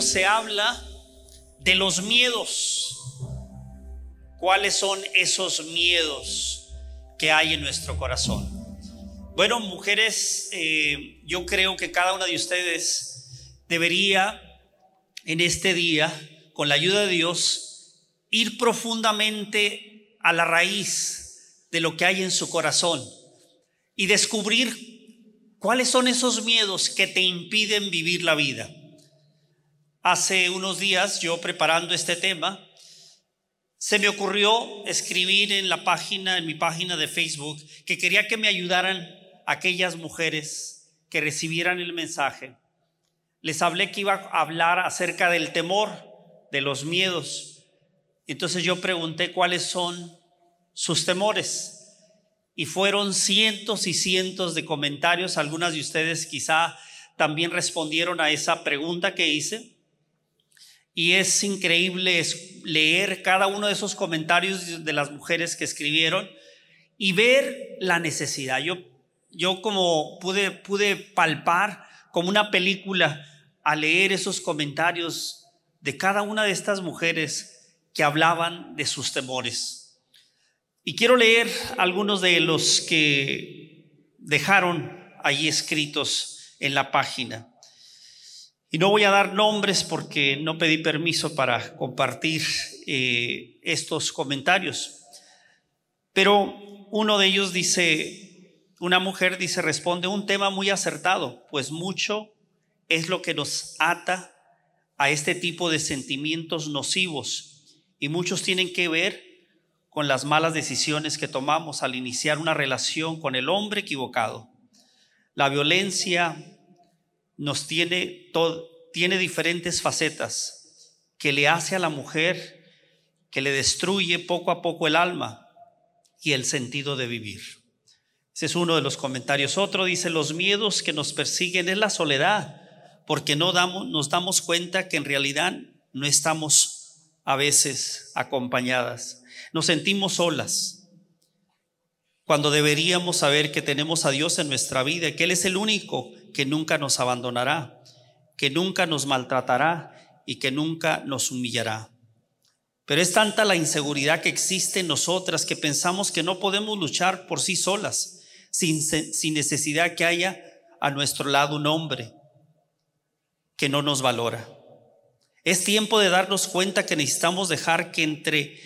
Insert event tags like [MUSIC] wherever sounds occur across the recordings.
Se habla de los miedos. ¿Cuáles son esos miedos que hay en nuestro corazón? Bueno, mujeres, eh, yo creo que cada una de ustedes debería en este día, con la ayuda de Dios, ir profundamente a la raíz de lo que hay en su corazón y descubrir cuáles son esos miedos que te impiden vivir la vida. Hace unos días, yo preparando este tema, se me ocurrió escribir en la página, en mi página de Facebook, que quería que me ayudaran aquellas mujeres que recibieran el mensaje. Les hablé que iba a hablar acerca del temor, de los miedos. Entonces yo pregunté cuáles son sus temores. Y fueron cientos y cientos de comentarios. Algunas de ustedes quizá también respondieron a esa pregunta que hice. Y es increíble leer cada uno de esos comentarios de las mujeres que escribieron y ver la necesidad. Yo, yo como pude, pude palpar como una película a leer esos comentarios de cada una de estas mujeres que hablaban de sus temores. Y quiero leer algunos de los que dejaron ahí escritos en la página. Y no voy a dar nombres porque no pedí permiso para compartir eh, estos comentarios. Pero uno de ellos dice, una mujer dice, responde un tema muy acertado, pues mucho es lo que nos ata a este tipo de sentimientos nocivos y muchos tienen que ver con las malas decisiones que tomamos al iniciar una relación con el hombre equivocado. La violencia, nos tiene, tiene diferentes facetas que le hace a la mujer, que le destruye poco a poco el alma y el sentido de vivir. Ese es uno de los comentarios. Otro dice, los miedos que nos persiguen es la soledad, porque no damos, nos damos cuenta que en realidad no estamos a veces acompañadas. Nos sentimos solas, cuando deberíamos saber que tenemos a Dios en nuestra vida, que Él es el único que nunca nos abandonará, que nunca nos maltratará y que nunca nos humillará. Pero es tanta la inseguridad que existe en nosotras que pensamos que no podemos luchar por sí solas, sin, sin necesidad que haya a nuestro lado un hombre que no nos valora. Es tiempo de darnos cuenta que necesitamos dejar que entre,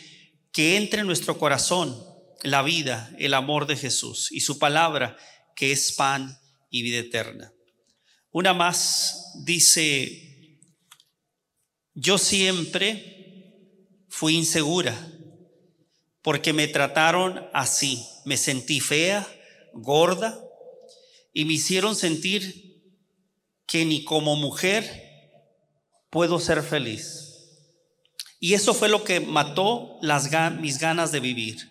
que entre en nuestro corazón la vida, el amor de Jesús y su palabra, que es pan y vida eterna. Una más dice, yo siempre fui insegura porque me trataron así, me sentí fea, gorda y me hicieron sentir que ni como mujer puedo ser feliz. Y eso fue lo que mató las, mis ganas de vivir.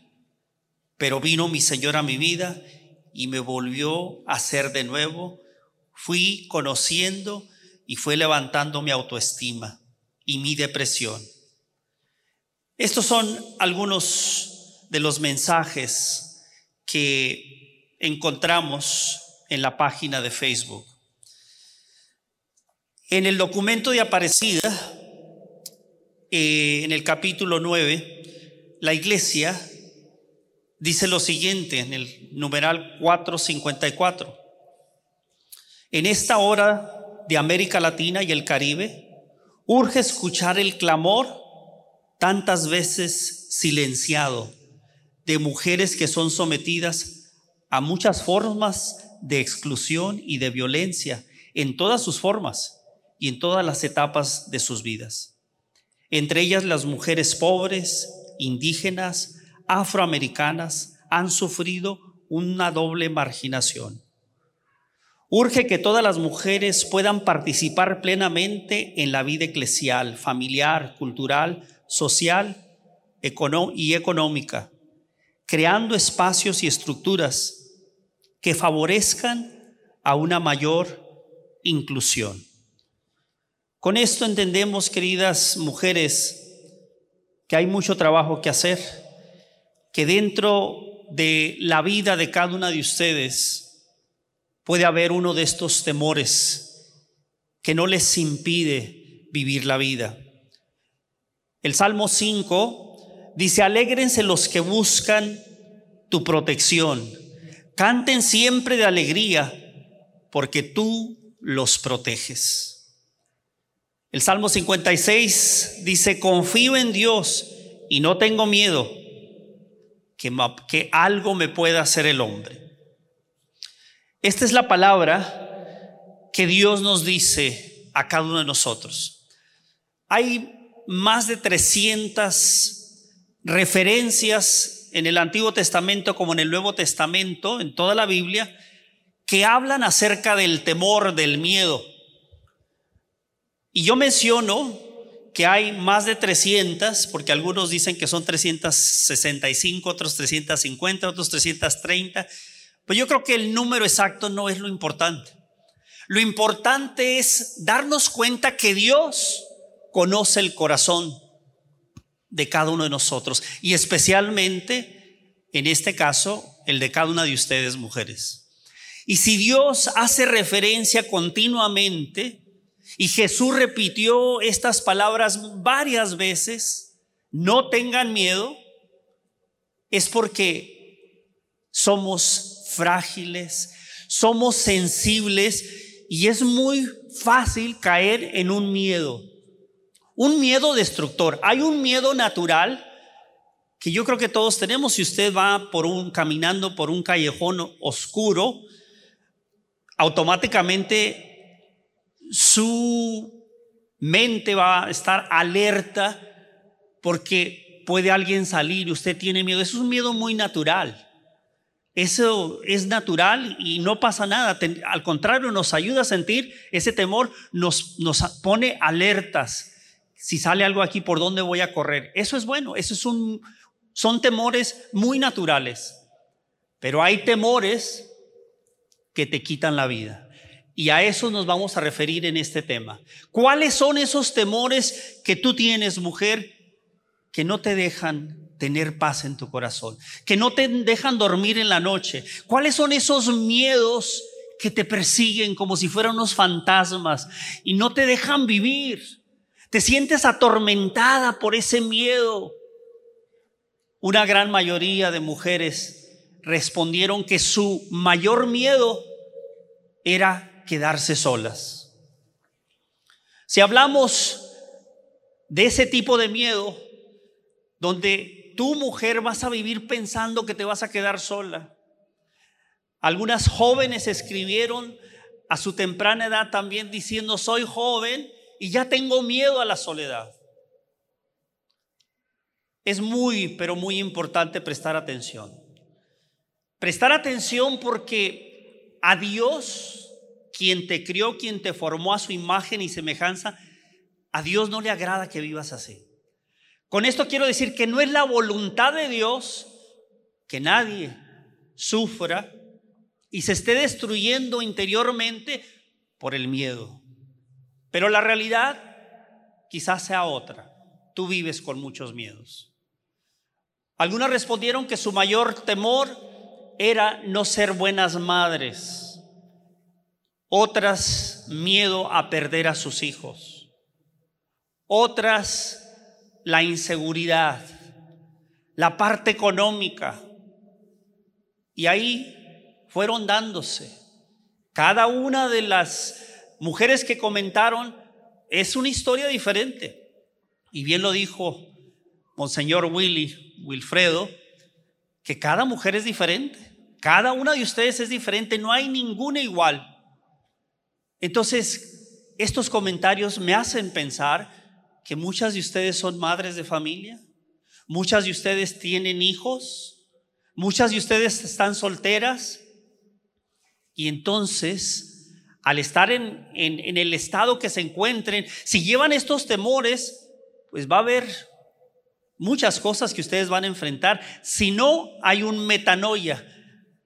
Pero vino mi Señor a mi vida y me volvió a ser de nuevo fui conociendo y fue levantando mi autoestima y mi depresión. Estos son algunos de los mensajes que encontramos en la página de Facebook. En el documento de Aparecida, eh, en el capítulo 9, la iglesia dice lo siguiente en el numeral 454. En esta hora de América Latina y el Caribe, urge escuchar el clamor tantas veces silenciado de mujeres que son sometidas a muchas formas de exclusión y de violencia en todas sus formas y en todas las etapas de sus vidas. Entre ellas las mujeres pobres, indígenas, afroamericanas, han sufrido una doble marginación. Urge que todas las mujeres puedan participar plenamente en la vida eclesial, familiar, cultural, social y económica, creando espacios y estructuras que favorezcan a una mayor inclusión. Con esto entendemos, queridas mujeres, que hay mucho trabajo que hacer, que dentro de la vida de cada una de ustedes, puede haber uno de estos temores que no les impide vivir la vida. El Salmo 5 dice, alégrense los que buscan tu protección, canten siempre de alegría, porque tú los proteges. El Salmo 56 dice, confío en Dios y no tengo miedo que, algo me pueda hacer el hombre. Esta es la palabra que Dios nos dice a cada uno de nosotros. Hay más de 300 referencias en el Antiguo Testamento como en el Nuevo Testamento, en toda la Biblia, que hablan acerca del temor, del miedo. Y yo menciono que hay más de 300, porque algunos dicen que son 365, otros 350, otros 330 pues yo creo que el número exacto no es lo importante. Lo importante es darnos cuenta que Dios conoce el corazón de cada uno de nosotros y especialmente, en este caso, el de cada una de ustedes mujeres. Y si Dios hace referencia continuamente, y Jesús repitió estas palabras varias veces, no tengan miedo, es porque somos frágiles, somos sensibles y es muy fácil caer en un miedo. Un miedo destructor. Hay un miedo natural que yo creo que todos tenemos. Si usted va por un caminando por un callejón oscuro, automáticamente su mente va a estar alerta porque puede alguien salir y usted tiene miedo. Eso es un miedo muy natural. Eso es natural y no pasa nada. Al contrario, nos ayuda a sentir ese temor, nos, nos pone alertas. Si sale algo aquí, ¿por dónde voy a correr? Eso es bueno, eso es un, son temores muy naturales. Pero hay temores que te quitan la vida. Y a eso nos vamos a referir en este tema. ¿Cuáles son esos temores que tú tienes, mujer, que no te dejan tener paz en tu corazón, que no te dejan dormir en la noche. ¿Cuáles son esos miedos que te persiguen como si fueran unos fantasmas y no te dejan vivir? Te sientes atormentada por ese miedo. Una gran mayoría de mujeres respondieron que su mayor miedo era quedarse solas. Si hablamos de ese tipo de miedo, donde tu mujer vas a vivir pensando que te vas a quedar sola. Algunas jóvenes escribieron a su temprana edad también diciendo, soy joven y ya tengo miedo a la soledad. Es muy, pero muy importante prestar atención. Prestar atención porque a Dios, quien te crió, quien te formó a su imagen y semejanza, a Dios no le agrada que vivas así. Con esto quiero decir que no es la voluntad de Dios que nadie sufra y se esté destruyendo interiormente por el miedo. Pero la realidad quizás sea otra. Tú vives con muchos miedos. Algunas respondieron que su mayor temor era no ser buenas madres. Otras miedo a perder a sus hijos. Otras la inseguridad, la parte económica. Y ahí fueron dándose. Cada una de las mujeres que comentaron es una historia diferente. Y bien lo dijo Monseñor Willy, Wilfredo, que cada mujer es diferente. Cada una de ustedes es diferente, no hay ninguna igual. Entonces, estos comentarios me hacen pensar que muchas de ustedes son madres de familia, muchas de ustedes tienen hijos, Muchas de ustedes están solteras y entonces, al estar en, en, el estado que se encuentren, si llevan estos temores, pues va a haber muchas cosas que ustedes van a enfrentar. Si no, hay un metanoia.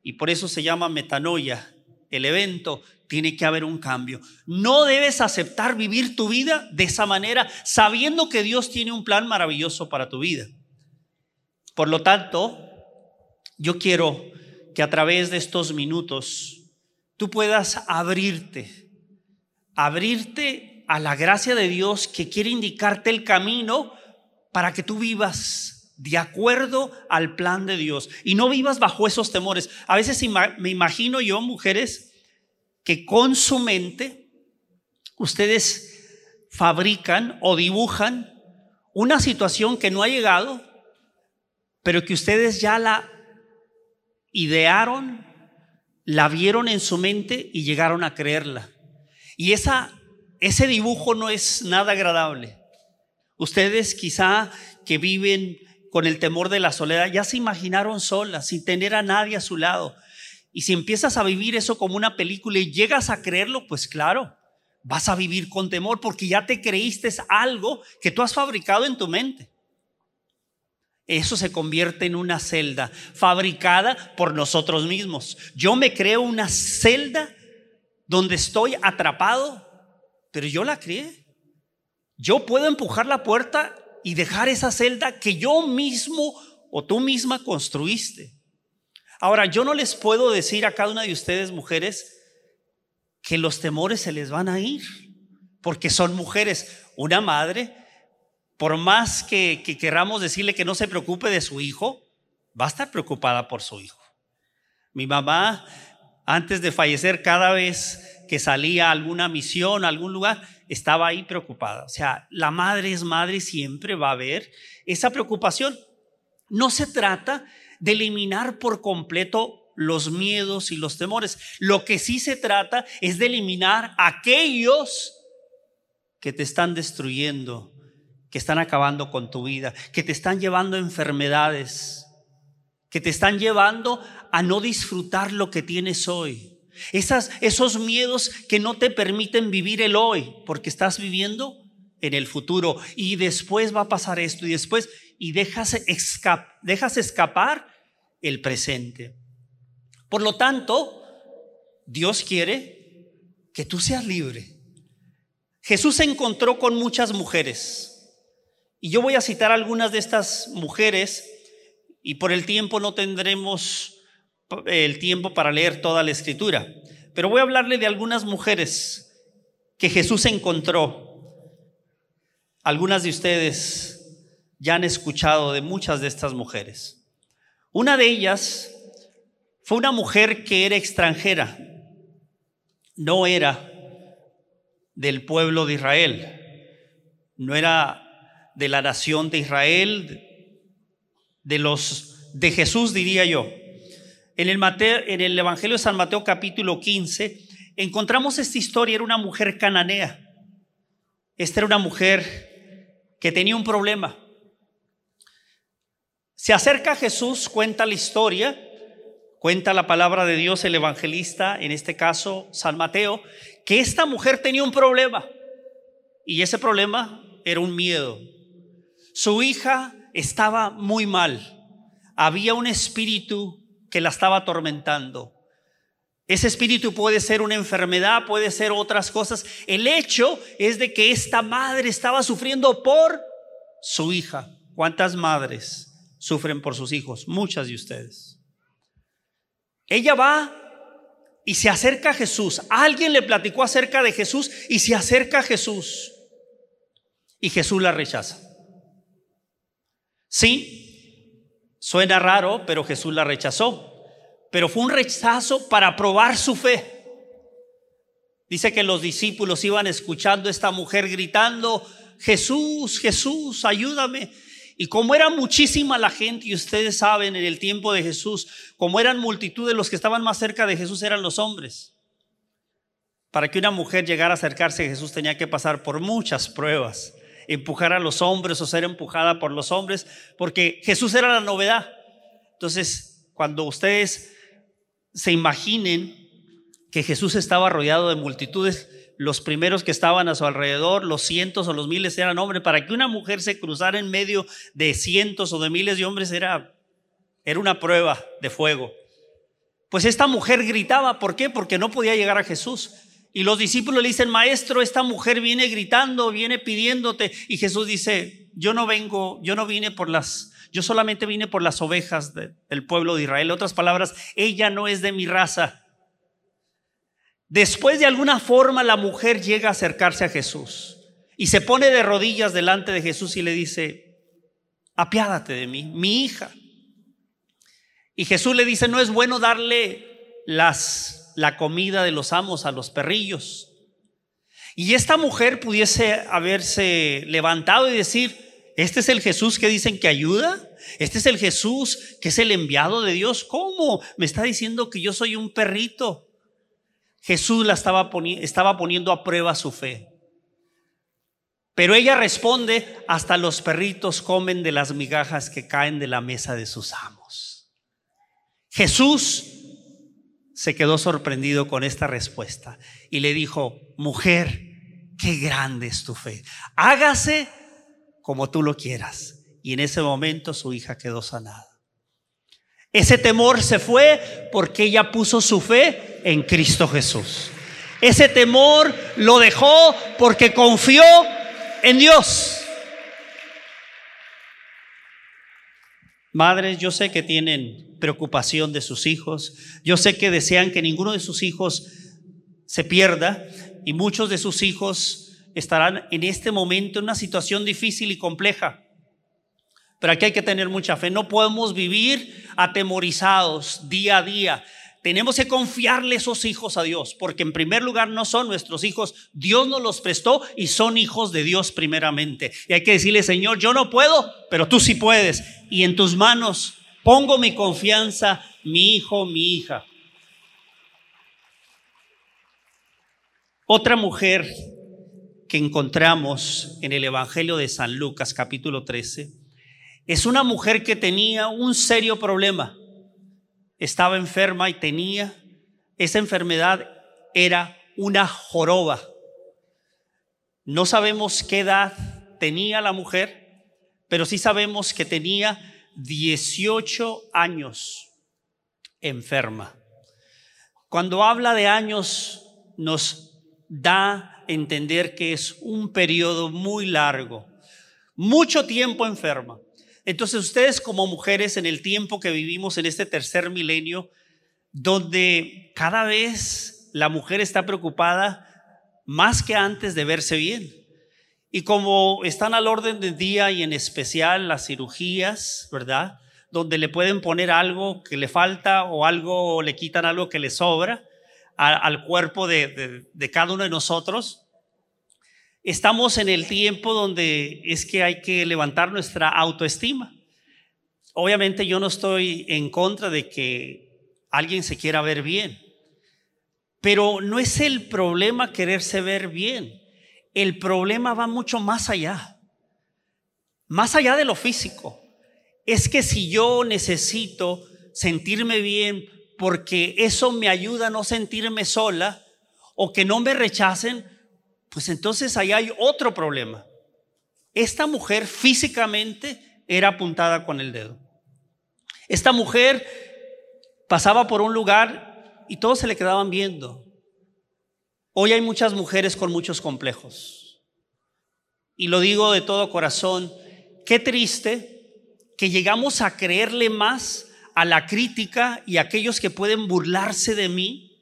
Y por eso se llama metanoia. El evento tiene que haber un cambio. No debes aceptar vivir tu vida de esa manera, sabiendo que Dios tiene un plan maravilloso para tu vida. Por lo tanto, yo quiero que a través de estos minutos tú puedas abrirte, abrirte a la gracia de Dios que quiere indicarte el camino para que tú vivas de acuerdo al plan de Dios y no vivas bajo esos temores. A veces me imagino yo, mujeres, que con su mente ustedes fabrican o dibujan una situación que no ha llegado, pero que ustedes ya la idearon, la vieron en su mente y llegaron a creerla. Y esa, ese dibujo no es nada agradable. Ustedes quizá que viven con el temor de la soledad, ya se imaginaron solas, sin tener a nadie a su lado. Y si empiezas a vivir eso como una película y llegas a creerlo, pues claro, vas a vivir con temor porque ya te creíste algo que tú has fabricado en tu mente. Eso se convierte en una celda fabricada por nosotros mismos. Yo me creo una celda donde estoy atrapado, pero yo la creé. Yo puedo empujar la puerta y dejar esa celda que yo mismo o tú misma construiste. Ahora, yo no les puedo decir a cada una de ustedes, mujeres, que los temores se les van a ir, porque son mujeres. Una madre por más que, queramos decirle que no se preocupe de su hijo, va a estar preocupada por su hijo. Mi mamá, antes de fallecer, cada vez que salía a alguna misión, a algún lugar, estaba ahí preocupada. O sea, la madre es madre y siempre va a haber esa preocupación. No se trata de eliminar por completo los miedos y los temores. Lo que sí se trata es de eliminar aquellos que te están destruyendo que están acabando con tu vida, que te están llevando a enfermedades, que te están llevando a no disfrutar lo que tienes hoy. Esas, esos miedos que no te permiten vivir el hoy, porque estás viviendo en el futuro y después va a pasar esto y después y dejas, dejas escapar el presente. Por lo tanto, Dios quiere que tú seas libre. Jesús se encontró con muchas mujeres. Y yo voy a citar algunas de estas mujeres y por el tiempo no tendremos el tiempo para leer toda la escritura, pero voy a hablarle de algunas mujeres que Jesús encontró. Algunas de ustedes ya han escuchado de muchas de estas mujeres. Una de ellas fue una mujer que era extranjera, no era del pueblo de Israel, no era de la nación de Israel, de los de Jesús diría yo. En el, en el Evangelio de San Mateo capítulo 15 encontramos esta historia, era una mujer cananea. Esta era una mujer que tenía un problema. Se acerca a Jesús, cuenta la historia, cuenta la palabra de Dios el evangelista, en este caso San Mateo, que esta mujer tenía un problema. Y ese problema era un miedo, su hija estaba muy mal. Había un espíritu que la estaba atormentando. Ese espíritu puede ser una enfermedad, puede ser otras cosas. El hecho es de que esta madre estaba sufriendo por su hija. ¿Cuántas madres sufren por sus hijos? Muchas de ustedes. Ella va y se acerca a Jesús. Alguien le platicó acerca de Jesús y se acerca a Jesús. Y Jesús la rechaza. Sí, suena raro, pero Jesús la rechazó. Pero fue un rechazo para probar su fe. Dice que los discípulos iban escuchando a esta mujer gritando, Jesús, Jesús, ayúdame. Y como era muchísima la gente, y ustedes saben, en el tiempo de Jesús, como eran multitud de los que estaban más cerca de Jesús, eran los hombres. Para que una mujer llegara a acercarse a Jesús tenía que pasar por muchas pruebas empujar a los hombres o ser empujada por los hombres, porque Jesús era la novedad. Entonces, cuando ustedes se imaginen que Jesús estaba rodeado de multitudes, los primeros que estaban a su alrededor, los cientos o los miles eran hombres. Para que una mujer se cruzara en medio de cientos o de miles de hombres era, era una prueba de fuego. Pues esta mujer gritaba, ¿por qué? Porque no podía llegar a Jesús. Y los discípulos le dicen, maestro, esta mujer viene gritando, viene pidiéndote. Y Jesús dice, yo no vengo, yo no vine por las, yo solamente vine por las ovejas del pueblo de Israel. En otras palabras, ella no es de mi raza. Después de alguna forma la mujer llega a acercarse a Jesús y se pone de rodillas delante de Jesús y le dice, apiádate de mí, mi hija. Y Jesús le dice, no es bueno darle las, la comida de los amos a los perrillos. Y esta mujer pudiese haberse levantado y decir, este es el Jesús que dicen que ayuda, este es el Jesús que es el enviado de Dios. ¿Cómo? Me está diciendo que yo soy un perrito. Jesús la estaba, estaba poniendo a prueba su fe. Pero ella responde, hasta los perritos comen de las migajas que caen de la mesa de sus amos. Jesús se quedó sorprendido con esta respuesta y le dijo, mujer, qué grande es tu fe. Hágase como tú lo quieras. Y en ese momento su hija quedó sanada. Ese temor se fue porque ella puso su fe en Cristo Jesús. Ese temor lo dejó porque confió en Dios. Madres, yo sé que tienen preocupación de sus hijos. Yo sé que desean que ninguno de sus hijos se pierda y muchos de sus hijos estarán en este momento en una situación difícil y compleja. Pero aquí hay que tener mucha fe. No podemos vivir atemorizados día a día. Tenemos que confiarle esos hijos a Dios, porque en primer lugar no son nuestros hijos, Dios nos los prestó y son hijos de Dios primeramente. Y hay que decirle, Señor, yo no puedo, pero tú sí puedes. Y en tus manos pongo mi confianza, mi hijo, mi hija. Otra mujer que encontramos en el Evangelio de San Lucas capítulo 13 es una mujer que tenía un serio problema. Estaba enferma y tenía, esa enfermedad era una joroba. No sabemos qué edad tenía la mujer, pero sí sabemos que tenía 18 años enferma. Cuando habla de años, nos da a entender que es un periodo muy largo, mucho tiempo enferma. Entonces ustedes como mujeres en el tiempo que vivimos en este tercer milenio, donde cada vez la mujer está preocupada más que antes de verse bien. Y como están al orden del día y en especial las cirugías, ¿verdad? Donde le pueden poner algo que le falta o algo, le quitan algo que le sobra al cuerpo de cada uno de nosotros, Estamos en el tiempo donde es que hay que levantar nuestra autoestima. Obviamente yo no estoy en contra de que alguien se quiera ver bien, pero no es el problema quererse ver bien. El problema va mucho más allá, más allá de lo físico. Es que si yo necesito sentirme bien porque eso me ayuda a no sentirme sola o que no me rechacen, pues entonces ahí hay otro problema. Esta mujer físicamente era apuntada con el dedo. Esta mujer pasaba por un lugar y todos se le quedaban viendo. Hoy hay muchas mujeres con muchos complejos. Y lo digo de todo corazón, qué triste que llegamos a creerle más a la crítica y a aquellos que pueden burlarse de mí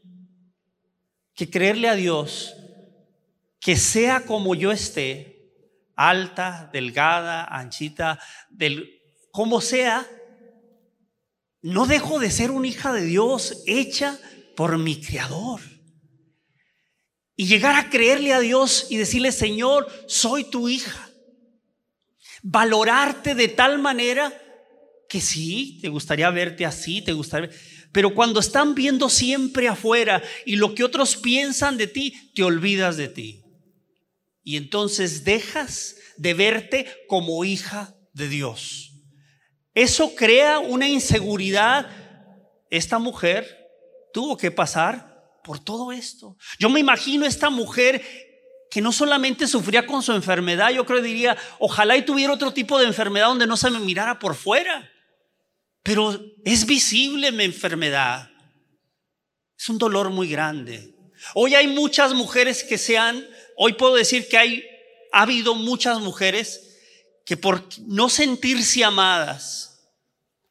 que creerle a Dios que sea como yo esté, alta, delgada, anchita, del, como sea, no dejo de ser una hija de Dios hecha por mi Creador. Y llegar a creerle a Dios y decirle, Señor, soy tu hija. Valorarte de tal manera que sí, te gustaría verte así, te gustaría... Pero cuando están viendo siempre afuera y lo que otros piensan de ti, te olvidas de ti. Y entonces dejas de verte como hija de Dios. Eso crea una inseguridad esta mujer tuvo que pasar por todo esto. Yo me imagino esta mujer que no solamente sufría con su enfermedad, yo creo diría, ojalá y tuviera otro tipo de enfermedad donde no se me mirara por fuera. Pero es visible mi enfermedad. Es un dolor muy grande. Hoy hay muchas mujeres que se han, hoy puedo decir que hay, ha habido muchas mujeres que por no sentirse amadas,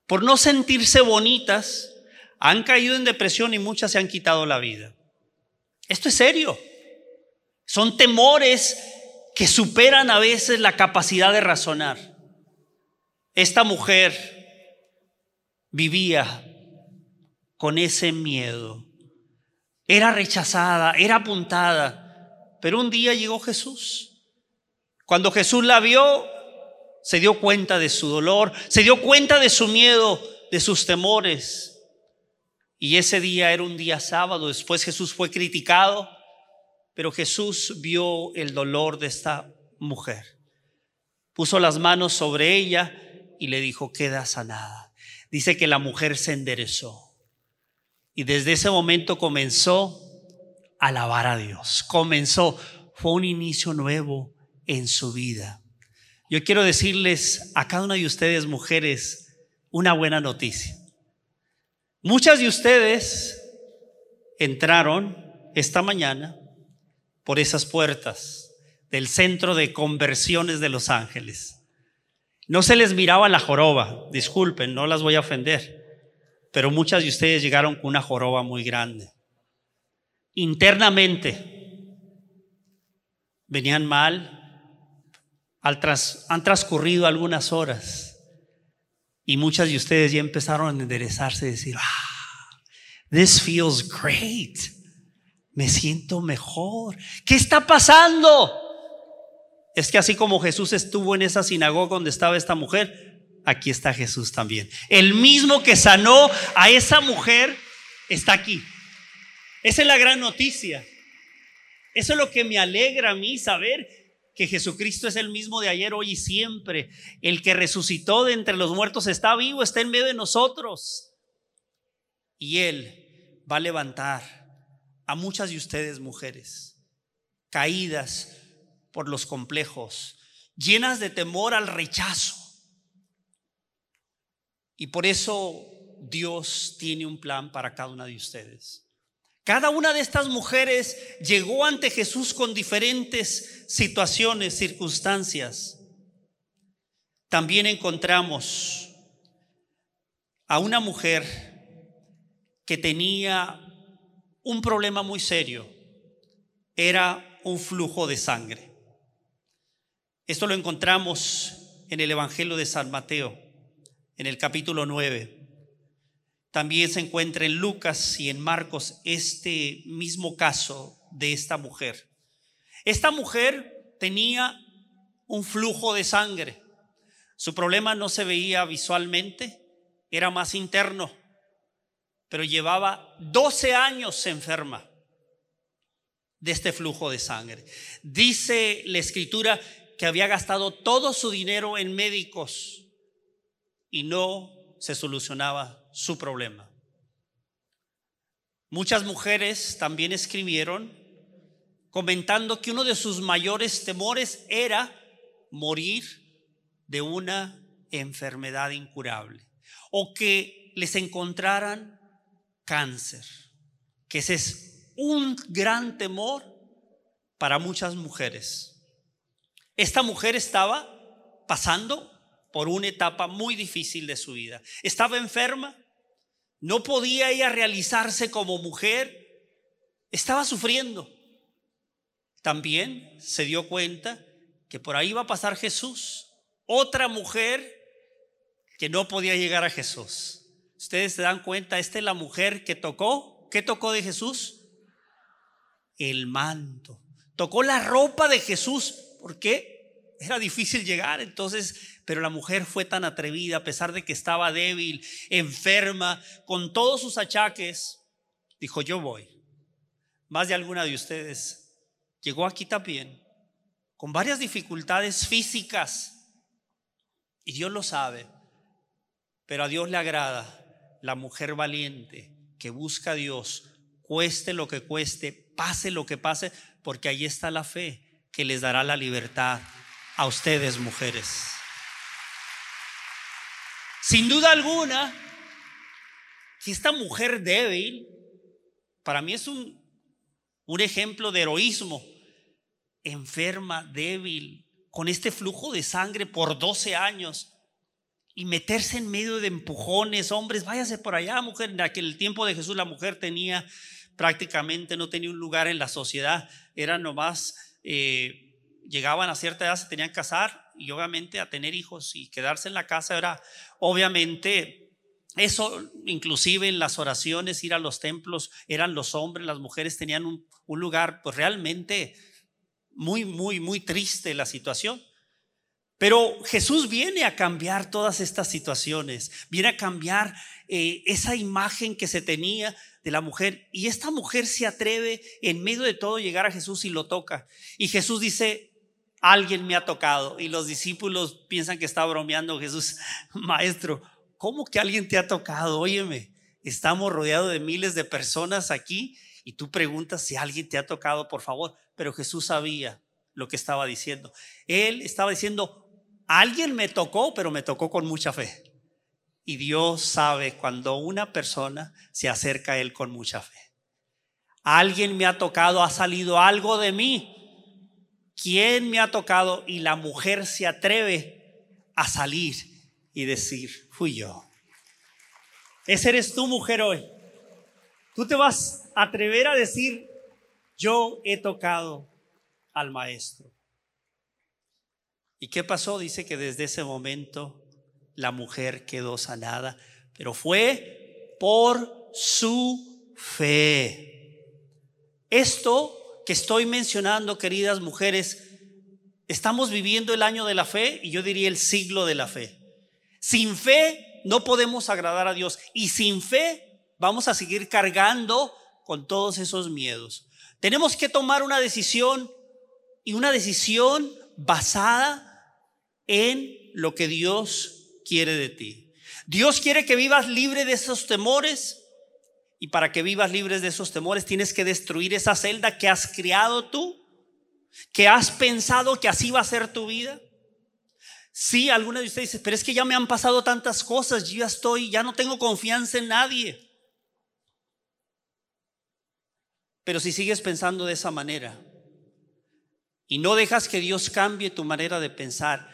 por no sentirse bonitas, han caído en depresión y muchas se han quitado la vida. Esto es serio. Son temores que superan a veces la capacidad de razonar. Esta mujer vivía con ese miedo. Era rechazada, era apuntada, pero un día llegó Jesús. Cuando Jesús la vio, se dio cuenta de su dolor, se dio cuenta de su miedo, de sus temores. Y ese día era un día sábado, después Jesús fue criticado, pero Jesús vio el dolor de esta mujer. Puso las manos sobre ella y le dijo, queda sanada. Dice que la mujer se enderezó. Y desde ese momento comenzó alabar a Dios. Comenzó, fue un inicio nuevo en su vida. Yo quiero decirles a cada una de ustedes, mujeres, una buena noticia. Muchas de ustedes entraron esta mañana por esas puertas del centro de conversiones de Los Ángeles. No se les miraba la joroba, disculpen, no las voy a ofender, pero muchas de ustedes llegaron con una joroba muy grande. Internamente venían mal, han transcurrido algunas horas y muchas de ustedes ya empezaron a enderezarse y decir, ah, this feels great. Me siento mejor. ¿Qué está pasando? Es que así como Jesús estuvo en esa sinagoga donde estaba esta mujer, aquí está Jesús también. El mismo que sanó a esa mujer está aquí. Esa es la gran noticia. Eso es lo que me alegra a mí saber que Jesucristo es el mismo de ayer, hoy y siempre. El que resucitó de entre los muertos está vivo, está en medio de nosotros. Y Él va a levantar a muchas de ustedes mujeres caídas por los complejos, llenas de temor al rechazo. Y por eso Dios tiene un plan para cada una de ustedes. Cada una de estas mujeres llegó ante Jesús con diferentes situaciones, circunstancias. También encontramos a una mujer que tenía un problema muy serio. Era un flujo de sangre. Esto lo encontramos en el Evangelio de San Mateo, en el capítulo 9. También se encuentra en Lucas y en Marcos este mismo caso de esta mujer. Esta mujer tenía un flujo de sangre. Su problema no se veía visualmente, era más interno, pero llevaba 12 años enferma de este flujo de sangre. Dice la escritura que había gastado todo su dinero en médicos y no se solucionaba su problema. Muchas mujeres también escribieron comentando que uno de sus mayores temores era morir de una enfermedad incurable o que les encontraran cáncer, que ese es un gran temor para muchas mujeres. Esta mujer estaba pasando por una etapa muy difícil de su vida. Estaba enferma, no podía ella realizarse como mujer, estaba sufriendo. También se dio cuenta que por ahí iba a pasar Jesús, otra mujer que no podía llegar a Jesús. Ustedes se dan cuenta, esta es la mujer que tocó, ¿qué tocó de Jesús? El manto. Tocó la ropa de Jesús. ¿Por qué? Era difícil llegar, entonces pero la mujer fue tan atrevida, a pesar de que estaba débil, enferma, con todos sus achaques, dijo, yo voy. Más de alguna de ustedes llegó aquí también, con varias dificultades físicas, y Dios lo sabe, pero a Dios le agrada la mujer valiente que busca a Dios, cueste lo que cueste, pase lo que pase, porque ahí está la fe que les dará la libertad a ustedes, mujeres. Sin duda alguna, que esta mujer débil, para mí es un, un ejemplo de heroísmo, enferma, débil, con este flujo de sangre por 12 años y meterse en medio de empujones, hombres, váyase por allá, mujer. En aquel tiempo de Jesús la mujer tenía prácticamente, no tenía un lugar en la sociedad, eran nomás, eh, llegaban a cierta edad, se tenían que casar y obviamente a tener hijos y quedarse en la casa era obviamente eso, inclusive en las oraciones, ir a los templos, eran los hombres, las mujeres tenían un, lugar, pues realmente muy, muy, muy triste la situación. Pero Jesús viene a cambiar todas estas situaciones, viene a cambiar eh, esa imagen que se tenía de la mujer. Y esta mujer se atreve en medio de todo llegar a Jesús y lo toca. Y Jesús dice, alguien me ha tocado. Y los discípulos piensan que está bromeando Jesús, [LAUGHS] maestro, ¿cómo que alguien te ha tocado? Óyeme, estamos rodeados de miles de personas aquí y tú preguntas si alguien te ha tocado, por favor. Pero Jesús sabía lo que estaba diciendo. Él estaba diciendo, Alguien me tocó, pero me tocó con mucha fe. Y Dios sabe cuando una persona se acerca a Él con mucha fe. Alguien me ha tocado, ha salido algo de mí. ¿Quién me ha tocado? Y la mujer se atreve a salir y decir, fui yo. Ese eres tú, mujer, hoy. Tú te vas a atrever a decir, yo he tocado al maestro. ¿Y qué pasó? Dice que desde ese momento la mujer quedó sanada, pero fue por su fe. Esto que estoy mencionando, queridas mujeres, estamos viviendo el año de la fe y yo diría el siglo de la fe. Sin fe no podemos agradar a Dios y sin fe vamos a seguir cargando con todos esos miedos. Tenemos que tomar una decisión y una decisión basada en lo que Dios quiere de ti. Dios quiere que vivas libre de esos temores. Y para que vivas libre de esos temores tienes que destruir esa celda que has creado tú, que has pensado que así va a ser tu vida. Sí, alguna de ustedes dice, pero es que ya me han pasado tantas cosas, yo ya estoy, ya no tengo confianza en nadie. Pero si sigues pensando de esa manera y no dejas que Dios cambie tu manera de pensar,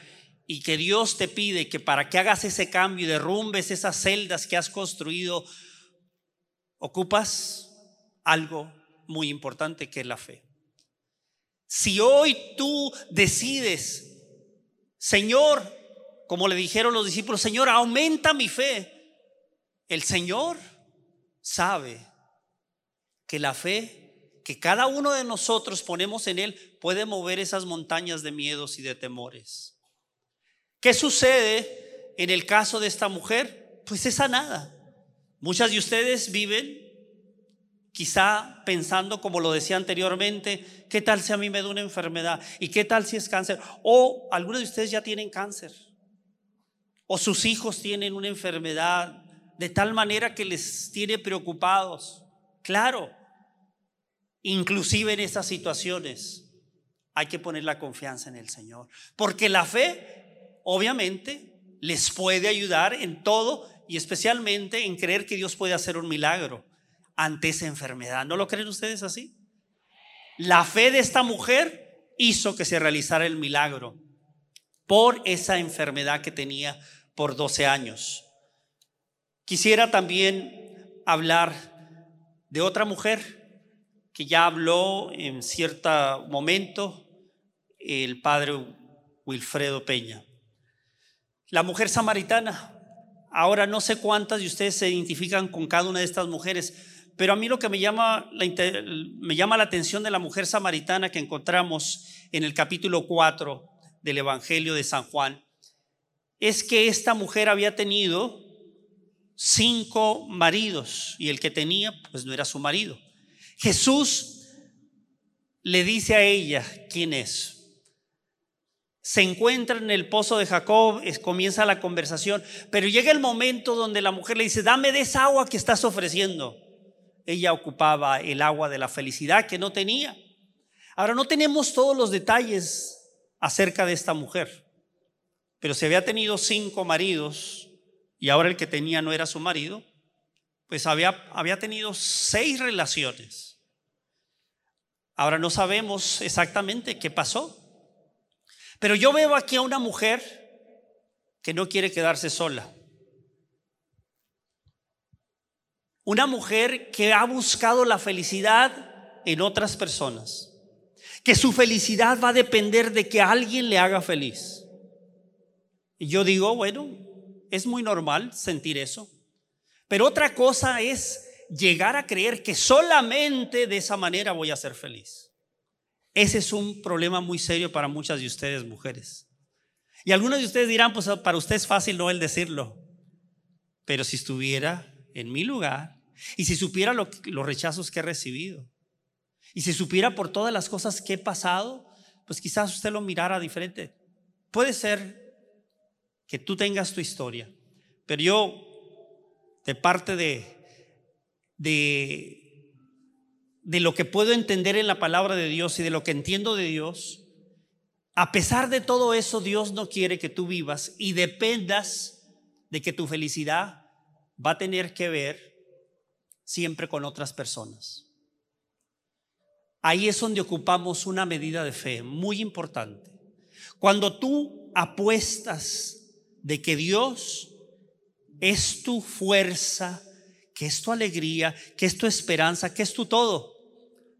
y que Dios te pide que para que hagas ese cambio y derrumbes esas celdas que has construido, ocupas algo muy importante que es la fe. Si hoy tú decides, Señor, como le dijeron los discípulos, Señor, aumenta mi fe, el Señor sabe que la fe que cada uno de nosotros ponemos en Él puede mover esas montañas de miedos y de temores. ¿Qué sucede en el caso de esta mujer? Pues esa nada. Muchas de ustedes viven quizá pensando, como lo decía anteriormente, ¿qué tal si a mí me da una enfermedad? ¿Y qué tal si es cáncer? O algunos de ustedes ya tienen cáncer. O sus hijos tienen una enfermedad de tal manera que les tiene preocupados. Claro, inclusive en esas situaciones hay que poner la confianza en el Señor. Porque la fe obviamente les puede ayudar en todo y especialmente en creer que Dios puede hacer un milagro ante esa enfermedad. ¿No lo creen ustedes así? La fe de esta mujer hizo que se realizara el milagro por esa enfermedad que tenía por 12 años. Quisiera también hablar de otra mujer que ya habló en cierto momento el padre Wilfredo Peña. La mujer samaritana. Ahora no sé cuántas de ustedes se identifican con cada una de estas mujeres, pero a mí lo que me llama la, me llama la atención de la mujer samaritana que encontramos en el capítulo 4 del Evangelio de San Juan es que esta mujer había tenido cinco maridos y el que tenía pues no era su marido. Jesús le dice a ella quién es. Se encuentra en el pozo de Jacob, comienza la conversación, pero llega el momento donde la mujer le dice, dame de esa agua que estás ofreciendo. Ella ocupaba el agua de la felicidad que no tenía. Ahora no tenemos todos los detalles acerca de esta mujer, pero si había tenido cinco maridos y ahora el que tenía no era su marido, pues había, había tenido seis relaciones. Ahora no sabemos exactamente qué pasó, pero yo veo aquí a una mujer que no quiere quedarse sola. Una mujer que ha buscado la felicidad en otras personas. Que su felicidad va a depender de que alguien le haga feliz. Y yo digo, bueno, es muy normal sentir eso. Pero otra cosa es llegar a creer que solamente de esa manera voy a ser feliz. Ese es un problema muy serio para muchas de ustedes mujeres. Y algunos de ustedes dirán, pues para usted es fácil no el decirlo. Pero si estuviera en mi lugar y si supiera los rechazos que he recibido y si supiera por todas las cosas que he pasado, pues quizás usted lo mirara diferente. Puede ser que tú tengas tu historia, pero yo de parte de, de, de lo que puedo entender en la palabra de Dios y de lo que entiendo de Dios, a pesar de todo eso, Dios no quiere que tú vivas y dependas de que tu felicidad va a tener que ver siempre con otras personas. Ahí es donde ocupamos una medida de fe muy importante. Cuando tú apuestas de que Dios es tu fuerza, que es tu alegría, que es tu esperanza, que es tu todo.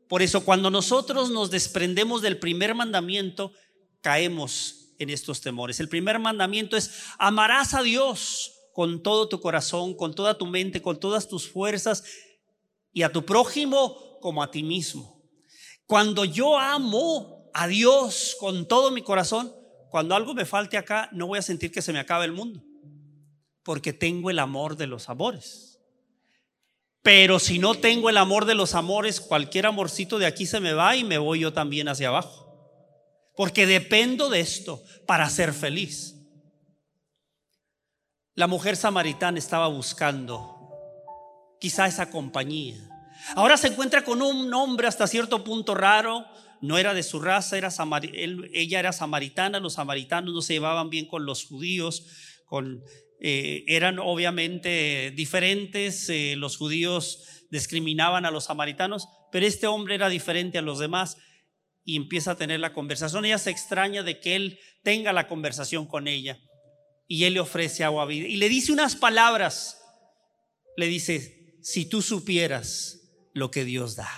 Por eso cuando nosotros nos desprendemos del primer mandamiento, caemos en estos temores. El primer mandamiento es amarás a Dios con todo tu corazón, con toda tu mente, con todas tus fuerzas y a tu prójimo como a ti mismo. Cuando yo amo a Dios con todo mi corazón, cuando algo me falte acá, no voy a sentir que se me acabe el mundo porque tengo el amor de los amores. Pero si no tengo el amor de los amores, cualquier amorcito de aquí se me va y me voy yo también hacia abajo. Porque dependo de esto para ser feliz. La mujer samaritana estaba buscando quizá esa compañía. Ahora se encuentra con un hombre hasta cierto punto raro, no era de su raza, era ella era samaritana, los samaritanos no se llevaban bien con los judíos, con eh, eran obviamente diferentes, eh, los judíos discriminaban a los samaritanos, pero este hombre era diferente a los demás y empieza a tener la conversación. Ella se extraña de que él tenga la conversación con ella y él le ofrece agua vida y le dice unas palabras. Le dice, si tú supieras lo que Dios da.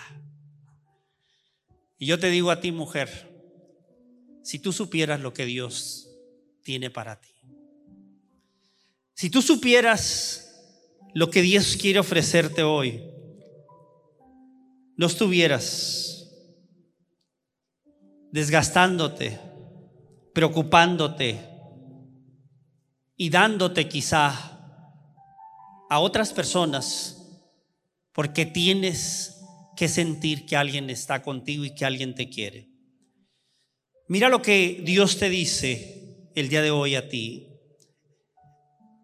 Y yo te digo a ti, mujer, si tú supieras lo que Dios tiene para ti. Si tú supieras lo que Dios quiere ofrecerte hoy, no estuvieras desgastándote, preocupándote y dándote quizá a otras personas porque tienes que sentir que alguien está contigo y que alguien te quiere. Mira lo que Dios te dice el día de hoy a ti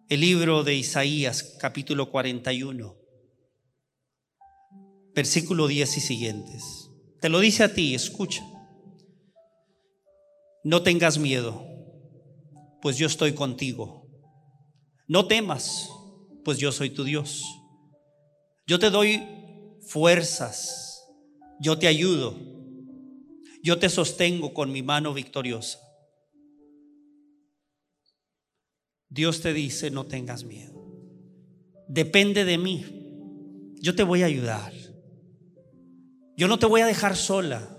el libro de Isaías capítulo 41, versículo 10 y siguientes. Te lo dice a ti, escucha. No tengas miedo, pues yo estoy contigo. No temas, pues yo soy tu Dios. Yo te doy fuerzas, yo te ayudo, yo te sostengo con mi mano victoriosa. Dios te dice, no tengas miedo. Depende de mí. Yo te voy a ayudar. Yo no te voy a dejar sola.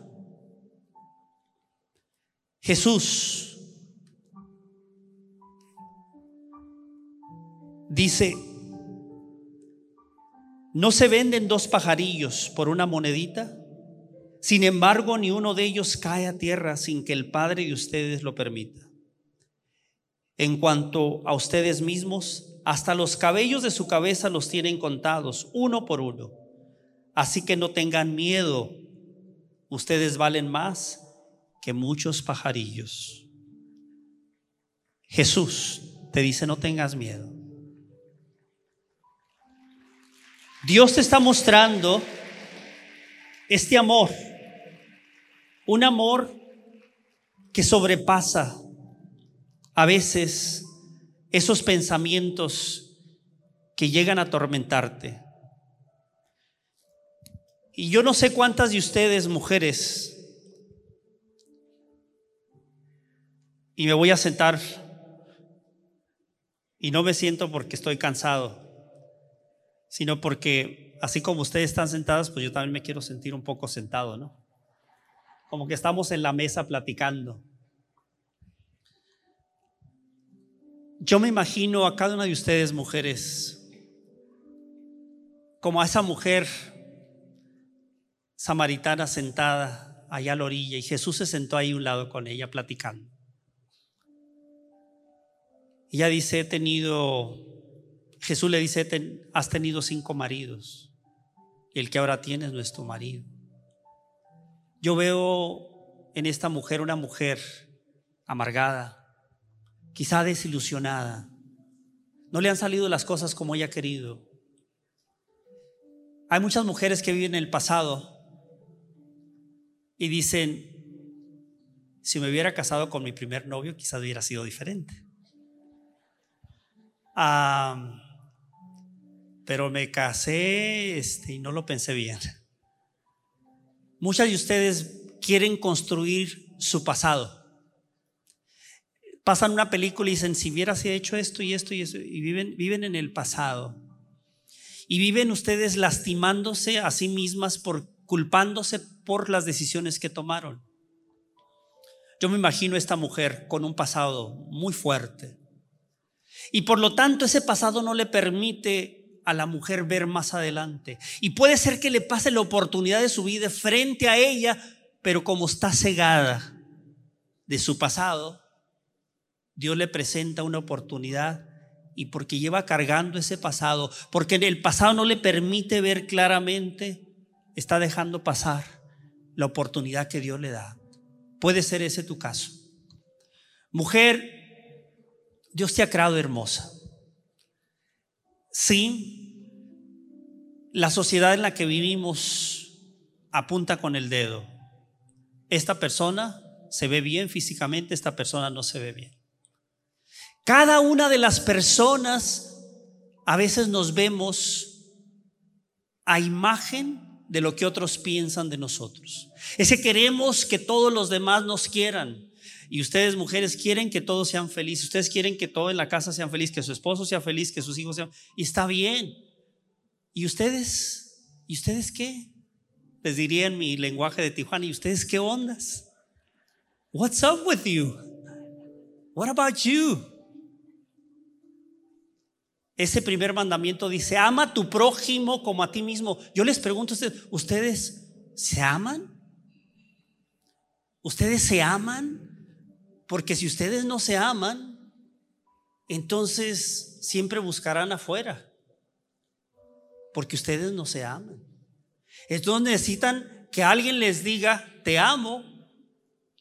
Jesús dice, no se venden dos pajarillos por una monedita. Sin embargo, ni uno de ellos cae a tierra sin que el Padre de ustedes lo permita. En cuanto a ustedes mismos, hasta los cabellos de su cabeza los tienen contados, uno por uno. Así que no tengan miedo, ustedes valen más que muchos pajarillos. Jesús te dice, no tengas miedo. Dios te está mostrando este amor, un amor que sobrepasa a veces esos pensamientos que llegan a atormentarte. Y yo no sé cuántas de ustedes, mujeres, y me voy a sentar y no me siento porque estoy cansado, sino porque así como ustedes están sentadas, pues yo también me quiero sentir un poco sentado, ¿no? Como que estamos en la mesa platicando. Yo me imagino a cada una de ustedes, mujeres, como a esa mujer samaritana sentada allá a la orilla y Jesús se sentó ahí a un lado con ella platicando. Ella dice, he tenido, Jesús le dice, has tenido cinco maridos y el que ahora tienes es tu marido. Yo veo en esta mujer una mujer amargada, quizá desilusionada. No le han salido las cosas como ella ha querido. Hay muchas mujeres que viven en el pasado y dicen, si me hubiera casado con mi primer novio, quizás hubiera sido diferente. pero me casé este, y no lo pensé bien. Muchas de ustedes quieren construir su pasado. Pasan una película y dicen, si hubiera hecho esto y esto y eso, y viven, viven en el pasado. Y viven ustedes lastimándose a sí mismas por culpándose por las decisiones que tomaron. Yo me imagino a esta mujer con un pasado muy fuerte. Y por lo tanto ese pasado no le permite a la mujer ver más adelante. Y puede ser que le pase la oportunidad de su vida frente a ella, pero como está cegada de su pasado, Dios le presenta una oportunidad y porque lleva cargando ese pasado, porque el pasado no le permite ver claramente, está dejando pasar la oportunidad que Dios le da. Puede ser ese tu caso. Mujer, Dios te ha creado hermosa. Sí, la sociedad en la que vivimos apunta con el dedo. Esta persona se ve bien físicamente, esta persona no se ve bien. Cada una de las personas a veces nos vemos a imagen de lo que otros piensan de nosotros. Ese queremos que todos los demás nos quieran. Y ustedes mujeres quieren que todos sean felices. Ustedes quieren que todo en la casa sean feliz, que su esposo sea feliz, que sus hijos sean... Y está bien. ¿Y ustedes? ¿Y ustedes qué? Les diría en mi lenguaje de Tijuana, ¿y ustedes qué ondas? What's up with you? What about you? Ese primer mandamiento dice, ama a tu prójimo como a ti mismo. Yo les pregunto a ustedes, ¿ustedes se aman? ¿Ustedes se aman? Porque si ustedes no se aman, entonces siempre buscarán afuera. Porque ustedes no se aman. Entonces necesitan que alguien les diga, te amo.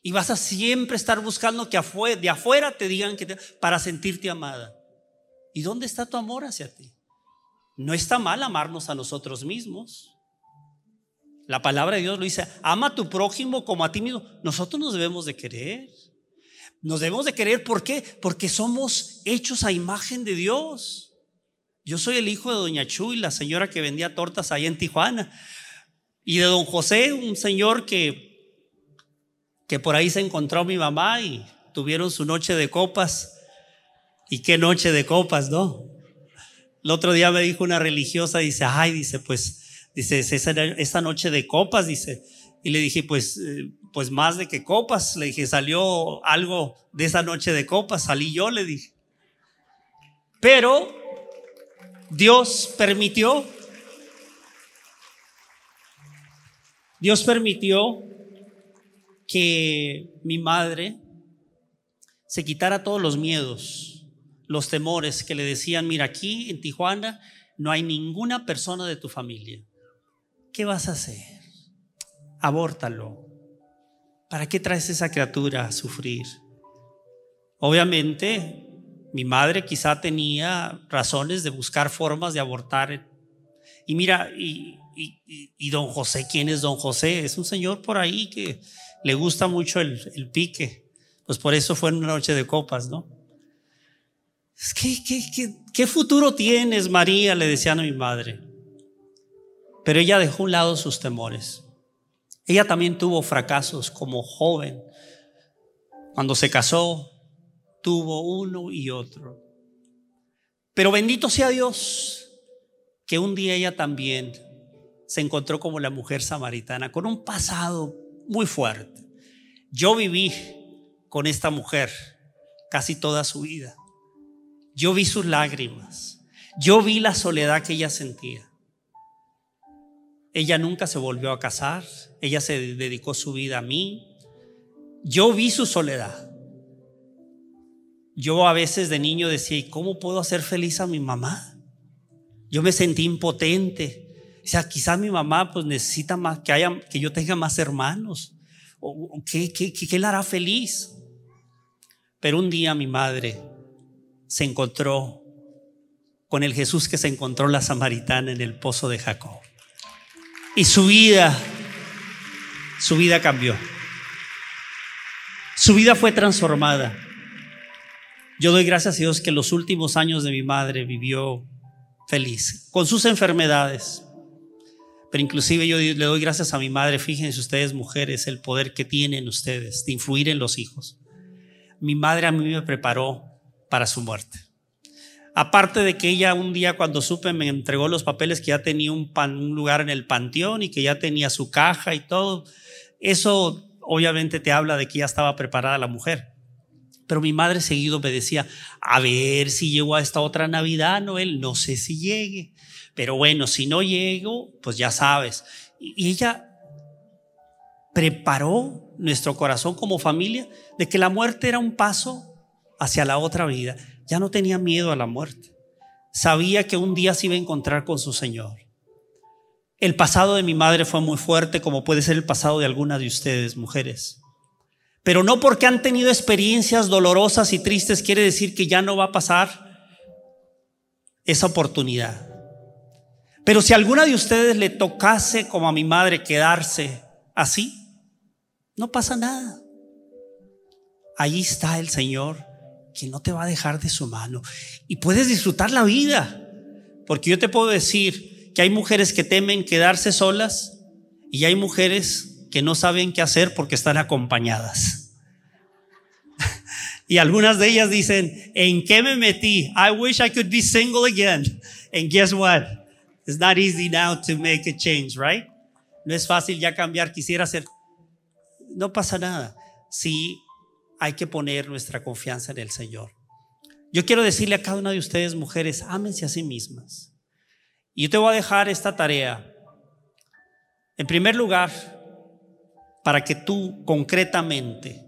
Y vas a siempre estar buscando que de afuera te digan que para sentirte amada. ¿Y dónde está tu amor hacia ti? No está mal amarnos a nosotros mismos. La palabra de Dios lo dice, ama a tu prójimo como a ti mismo. Nosotros nos debemos de querer. Nos debemos de querer, ¿por qué? Porque somos hechos a imagen de Dios. Yo soy el hijo de Doña Chuy, la señora que vendía tortas ahí en Tijuana. Y de Don José, un señor que, que por ahí se encontró mi mamá y tuvieron su noche de copas y qué noche de copas, ¿no? El otro día me dijo una religiosa, dice, ay, dice, pues, dice, esa, noche de copas, dice. Y le dije, pues, eh, pues más de que copas. Le dije, salió algo de esa noche de copas, salí yo, le dije. Pero Dios permitió, Dios permitió que mi madre se quitara todos los miedos los temores que le decían, mira, aquí en Tijuana no hay ninguna persona de tu familia. ¿Qué vas a hacer? Abórtalo. ¿Para qué traes esa criatura a sufrir? Obviamente, mi madre quizá tenía razones de buscar formas de abortar. Y mira, y, don José, ¿quién es don José? Es un señor por ahí que le gusta mucho el, pique. Pues por eso fue en una noche de copas, ¿no? ¿Qué, qué, futuro tienes, María? Le decían a mi madre. Pero ella dejó a un lado sus temores. Ella también tuvo fracasos como joven. Cuando se casó, tuvo uno y otro. Pero bendito sea Dios que un día ella también se encontró como la mujer samaritana, con un pasado muy fuerte. Yo viví con esta mujer casi toda su vida. Yo vi sus lágrimas. Yo vi la soledad que ella sentía. Ella nunca se volvió a casar. Ella se dedicó su vida a mí. Yo vi su soledad. Yo a veces de niño decía, ¿y cómo puedo hacer feliz a mi mamá? Yo me sentí impotente. O sea, quizás mi mamá pues necesita más, que, haya, que yo tenga más hermanos. ¿O, qué, qué, qué la hará feliz? Pero un día mi madre se encontró con el Jesús que se encontró la samaritana en el pozo de Jacob. Y su vida, su vida cambió. Su vida fue transformada. Yo doy gracias a Dios que los últimos años de mi madre vivió feliz, con sus enfermedades. Pero inclusive yo le doy gracias a mi madre, fíjense ustedes mujeres, el poder que tienen ustedes de influir en los hijos. Mi madre a mí me preparó para su muerte. Aparte de que ella un día cuando supe me entregó los papeles que ya tenía un, lugar en el panteón y que ya tenía su caja y todo, eso obviamente te habla de que ya estaba preparada la mujer. Pero mi madre seguido me decía, a ver si llego a esta otra Navidad, Noel, no sé si llegue. Pero bueno, si no llego, pues ya sabes. Y ella preparó nuestro corazón como familia de que la muerte era un paso hacia la otra vida. Ya no tenía miedo a la muerte. Sabía que un día se iba a encontrar con su Señor. El pasado de mi madre fue muy fuerte, como puede ser el pasado de alguna de ustedes, mujeres. Pero no porque han tenido experiencias dolorosas y tristes quiere decir que ya no va a pasar esa oportunidad. Pero si a alguna de ustedes le tocase, como a mi madre, quedarse así, no pasa nada. Ahí está el Señor que no te va a dejar de su mano. Y puedes disfrutar la vida. Porque yo te puedo decir que hay mujeres que temen quedarse solas y hay mujeres que no saben qué hacer porque están acompañadas. [LAUGHS] y algunas de ellas dicen, ¿en qué me metí? I wish I could be single again. And guess what? It's not easy now to make a change, right? No es fácil ya cambiar, quisiera ser. No pasa nada. Sí, hay que poner nuestra confianza en el Señor. Yo quiero decirle a cada una de ustedes, mujeres, ámense a sí mismas. Y yo te voy a dejar esta tarea. En primer lugar, para que tú concretamente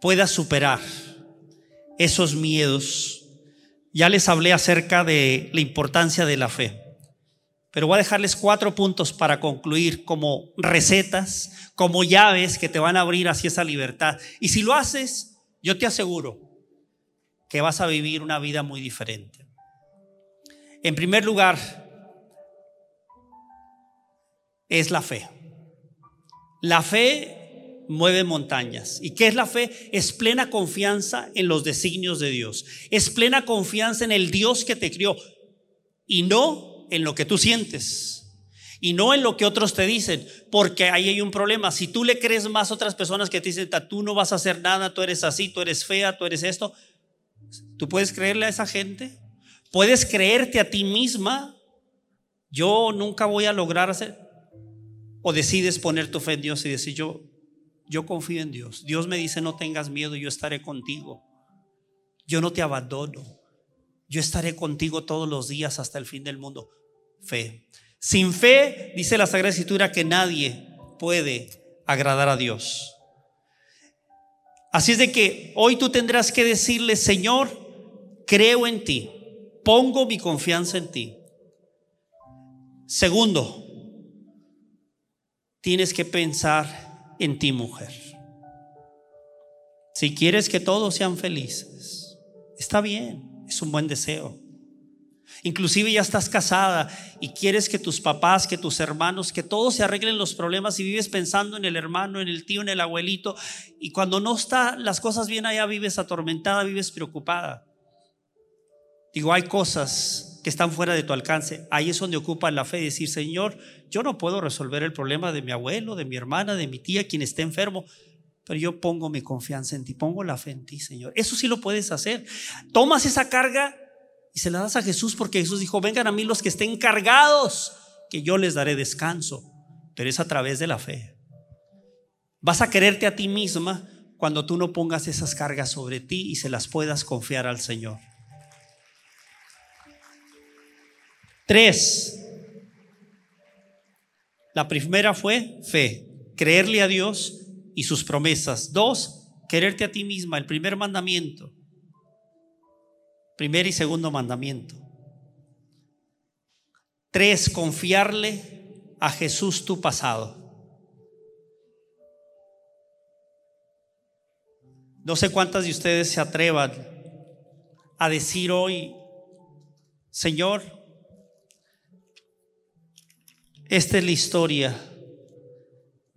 puedas superar esos miedos. Ya les hablé acerca de la importancia de la fe, pero voy a dejarles cuatro puntos para concluir como recetas, como llaves que te van a abrir hacia esa libertad. Y si lo haces, yo te aseguro que vas a vivir una vida muy diferente. En primer lugar, es la fe. La fe mueve montañas. ¿Y qué es la fe? Es plena confianza en los designios de Dios. Es plena confianza en el Dios que te crió y no en lo que tú sientes. Y no en lo que otros te dicen, porque ahí hay un problema. Si tú le crees más a otras personas que te dicen, tú no vas a hacer nada, tú eres así, tú eres fea, tú eres esto, ¿tú puedes creerle a esa gente? ¿Puedes creerte a ti misma? Yo nunca voy a lograr hacer. O decides poner tu fe en Dios y decir, yo, yo confío en Dios. Dios me dice, no tengas miedo, yo estaré contigo. Yo no te abandono. Yo estaré contigo todos los días hasta el fin del mundo. Fe. Sin fe, dice la Sagrada Escritura, que nadie puede agradar a Dios. Así es de que hoy tú tendrás que decirle, Señor, creo en ti, pongo mi confianza en ti. Segundo, tienes que pensar en ti, mujer. Si quieres que todos sean felices, está bien, es un buen deseo. Inclusive ya estás casada y quieres que tus papás, que tus hermanos, que todos se arreglen los problemas y vives pensando en el hermano, en el tío, en el abuelito. Y cuando no están las cosas bien allá, vives atormentada, vives preocupada. Digo, hay cosas que están fuera de tu alcance. Ahí es donde ocupa la fe, decir, Señor, yo no puedo resolver el problema de mi abuelo, de mi hermana, de mi tía, quien esté enfermo, pero yo pongo mi confianza en ti, pongo la fe en ti, Señor. Eso sí lo puedes hacer. Tomas esa carga y se la das a Jesús porque Jesús dijo, vengan a mí los que estén cargados, que yo les daré descanso, pero es a través de la fe. Vas a quererte a ti misma cuando tú no pongas esas cargas sobre ti y se las puedas confiar al Señor. Tres. La primera fue fe, creerle a Dios y sus promesas. Dos, quererte a ti misma, el primer mandamiento. Primer y segundo mandamiento. Tres, confiarle a Jesús tu pasado. No sé cuántas de ustedes se atrevan a decir hoy, Señor, esta es la historia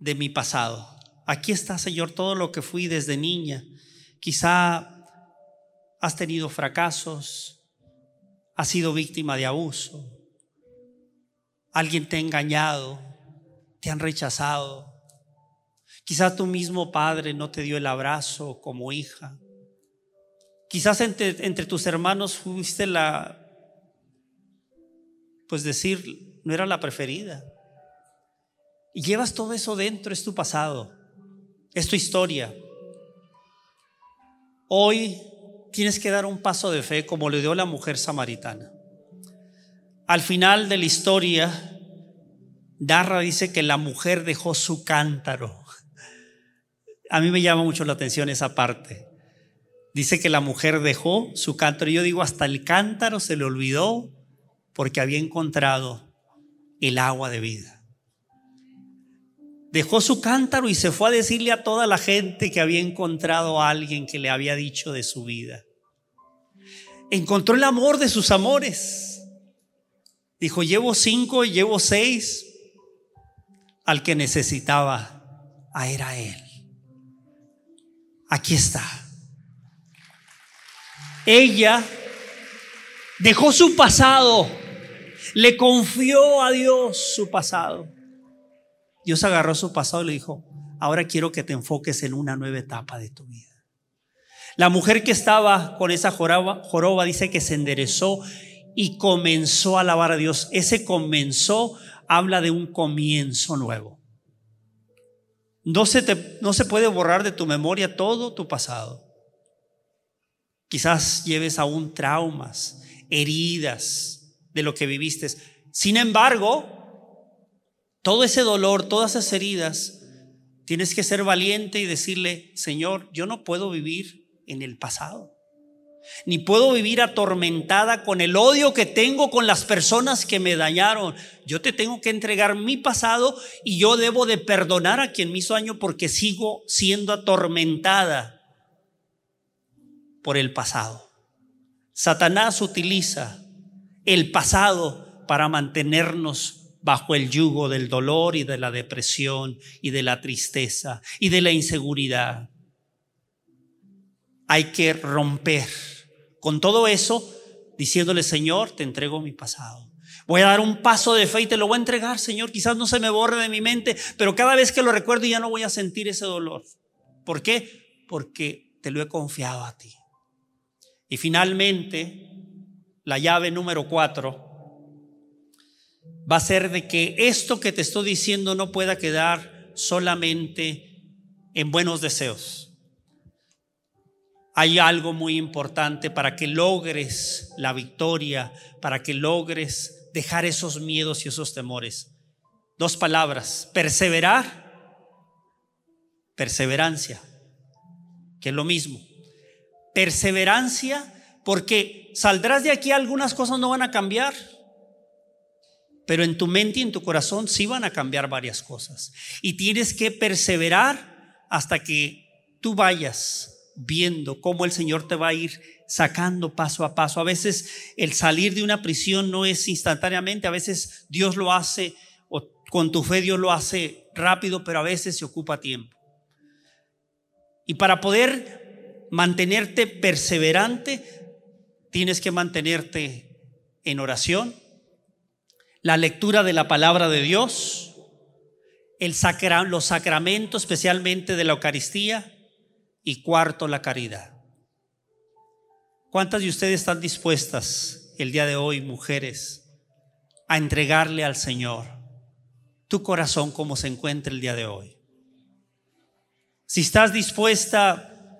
de mi pasado. Aquí está, Señor, todo lo que fui desde niña. Quizá has tenido fracasos, has sido víctima de abuso, alguien te ha engañado, te han rechazado. Quizás tu mismo padre no te dio el abrazo como hija. Quizás entre, entre tus hermanos fuiste la, pues decir, no era la preferida. Y llevas todo eso dentro, es tu pasado, es tu historia. Hoy tienes que dar un paso de fe como le dio la mujer samaritana. Al final de la historia, Darra dice que la mujer dejó su cántaro. A mí me llama mucho la atención esa parte. Dice que la mujer dejó su cántaro. Yo digo, hasta el cántaro se le olvidó porque había encontrado el agua de vida. Dejó su cántaro y se fue a decirle a toda la gente que había encontrado a alguien que le había dicho de su vida. Encontró el amor de sus amores. Dijo, llevo cinco y llevo seis. Al que necesitaba a era él. Aquí está. Ella dejó su pasado, le confió a Dios su pasado. Dios agarró su pasado y le dijo, ahora quiero que te enfoques en una nueva etapa de tu vida. La mujer que estaba con esa joroba, dice que se enderezó y comenzó a alabar a Dios. Ese comenzó habla de un comienzo nuevo. No se, te, no se puede borrar de tu memoria todo tu pasado. Quizás lleves aún traumas, heridas de lo que viviste. Sin embargo, todo ese dolor, todas esas heridas, tienes que ser valiente y decirle, Señor, yo no puedo vivir en el pasado. Ni puedo vivir atormentada con el odio que tengo con las personas que me dañaron. Yo te tengo que entregar mi pasado y yo debo de perdonar a quien me hizo daño porque sigo siendo atormentada por el pasado. Satanás utiliza el pasado para mantenernos bajo el yugo del dolor y de la depresión y de la tristeza y de la inseguridad. Hay que romper con todo eso diciéndole, Señor, te entrego mi pasado. Voy a dar un paso de fe y te lo voy a entregar, Señor. Quizás no se me borre de mi mente, pero cada vez que lo recuerdo ya no voy a sentir ese dolor. ¿Por qué? Porque te lo he confiado a ti. Y finalmente, la llave número cuatro va a ser de que esto que te estoy diciendo no pueda quedar solamente en buenos deseos. Hay algo muy importante para que logres la victoria, para que logres dejar esos miedos y esos temores. Dos palabras, perseverar, perseverancia, que es lo mismo. Perseverancia porque saldrás de aquí, algunas cosas no van a cambiar pero en tu mente y en tu corazón sí van a cambiar varias cosas. Y tienes que perseverar hasta que tú vayas viendo cómo el Señor te va a ir sacando paso a paso. A veces el salir de una prisión no es instantáneamente, a veces Dios lo hace, o con tu fe Dios lo hace rápido, pero a veces se ocupa tiempo. Y para poder mantenerte perseverante, tienes que mantenerte en oración, la lectura de la palabra de Dios, el los sacramentos, especialmente de la Eucaristía, y cuarto, la caridad. ¿Cuántas de ustedes están dispuestas el día de hoy, mujeres, a entregarle al Señor tu corazón como se encuentra el día de hoy? Si estás dispuesta,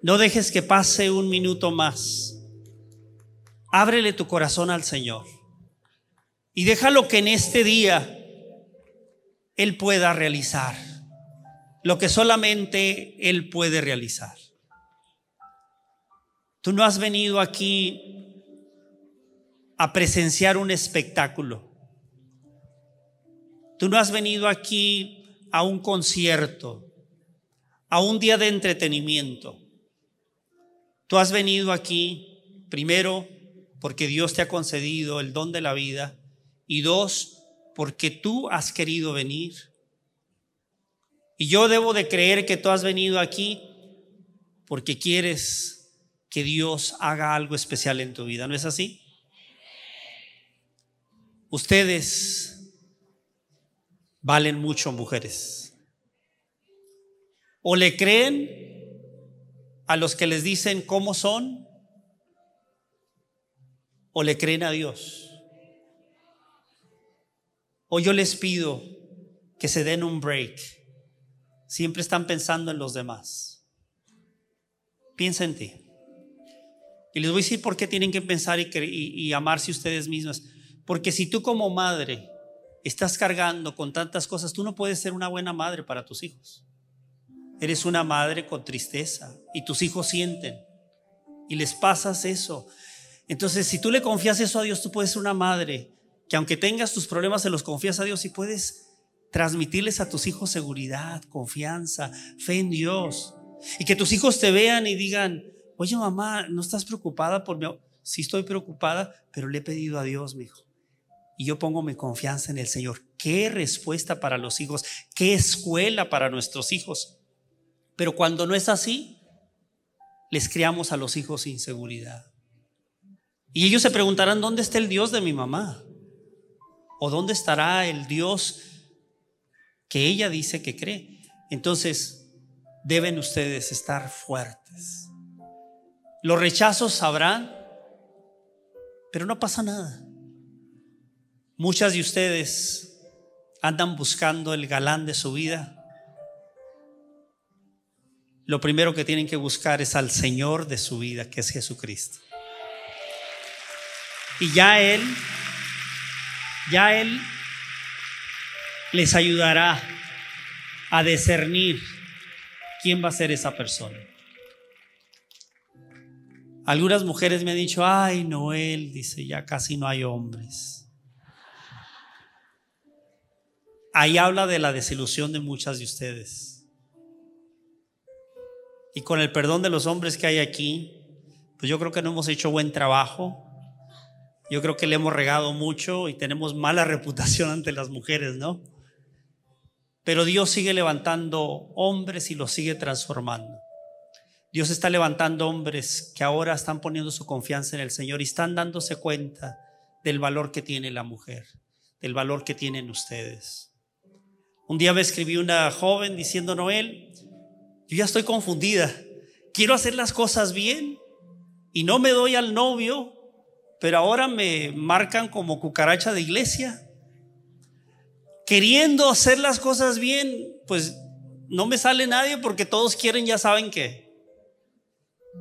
no dejes que pase un minuto más. Ábrele tu corazón al Señor y déjalo que en este día Él pueda realizar lo que solamente Él puede realizar. Tú no has venido aquí a presenciar un espectáculo. Tú no has venido aquí a un concierto, a un día de entretenimiento. Tú has venido aquí primero porque Dios te ha concedido el don de la vida y dos, porque tú has querido venir y yo debo de creer que tú has venido aquí porque quieres que Dios haga algo especial en tu vida, ¿no es así? Ustedes valen mucho, mujeres. O le creen a los que les dicen cómo son, o le creen a Dios. O yo les pido que se den un break Siempre están pensando en los demás. Piensa en ti. Y les voy a decir por qué tienen que pensar y, y amarse ustedes mismas. Porque si tú como madre estás cargando con tantas cosas, tú no puedes ser una buena madre para tus hijos. Eres una madre con tristeza y tus hijos sienten y les pasas eso. Entonces, si tú le confías eso a Dios, tú puedes ser una madre que aunque tengas tus problemas, se los confías a Dios y puedes transmitirles a tus hijos seguridad, confianza, fe en Dios. Y que tus hijos te vean y digan, oye mamá, ¿no estás preocupada por mí? Sí estoy preocupada, pero le he pedido a Dios, mi hijo. Y yo pongo mi confianza en el Señor. Qué respuesta para los hijos, qué escuela para nuestros hijos. Pero cuando no es así, les criamos a los hijos sin seguridad. Y ellos se preguntarán, ¿dónde está el Dios de mi mamá? ¿O dónde estará el Dios que ella dice que cree. Entonces, deben ustedes estar fuertes. Los rechazos sabrán, pero no pasa nada. Muchas de ustedes andan buscando el galán de su vida. Lo primero que tienen que buscar es al Señor de su vida, que es Jesucristo. Y ya Él, ya Él les ayudará a discernir quién va a ser esa persona. Algunas mujeres me han dicho, ay, Noel, dice, ya casi no hay hombres. Ahí habla de la desilusión de muchas de ustedes. Y con el perdón de los hombres que hay aquí, pues yo creo que no hemos hecho buen trabajo. Yo creo que le hemos regado mucho y tenemos mala [LAUGHS] reputación ante las mujeres, ¿no? Pero Dios sigue levantando hombres y los sigue transformando. Dios está levantando hombres que ahora están poniendo su confianza en el Señor y están dándose cuenta del valor que tiene la mujer, del valor que tienen ustedes. Un día me escribió una joven diciendo, Noel, yo ya estoy confundida, quiero hacer las cosas bien y no me doy al novio, pero ahora me marcan como cucaracha de iglesia queriendo hacer las cosas bien, pues no me sale nadie porque todos quieren, ya saben qué.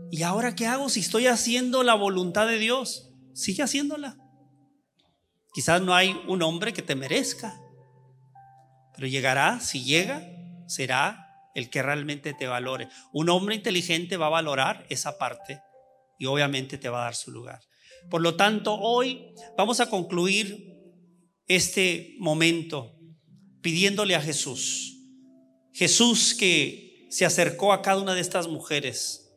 ¿Y ahora qué hago si estoy haciendo la voluntad de Dios? Sigue haciéndola. Quizás no hay un hombre que te merezca, pero llegará, si llega, será el que realmente te valore. Un hombre inteligente va a valorar esa parte y obviamente te va a dar su lugar. Por lo tanto, hoy vamos a concluir este momento pidiéndole a Jesús. Jesús que se acercó a cada una de estas mujeres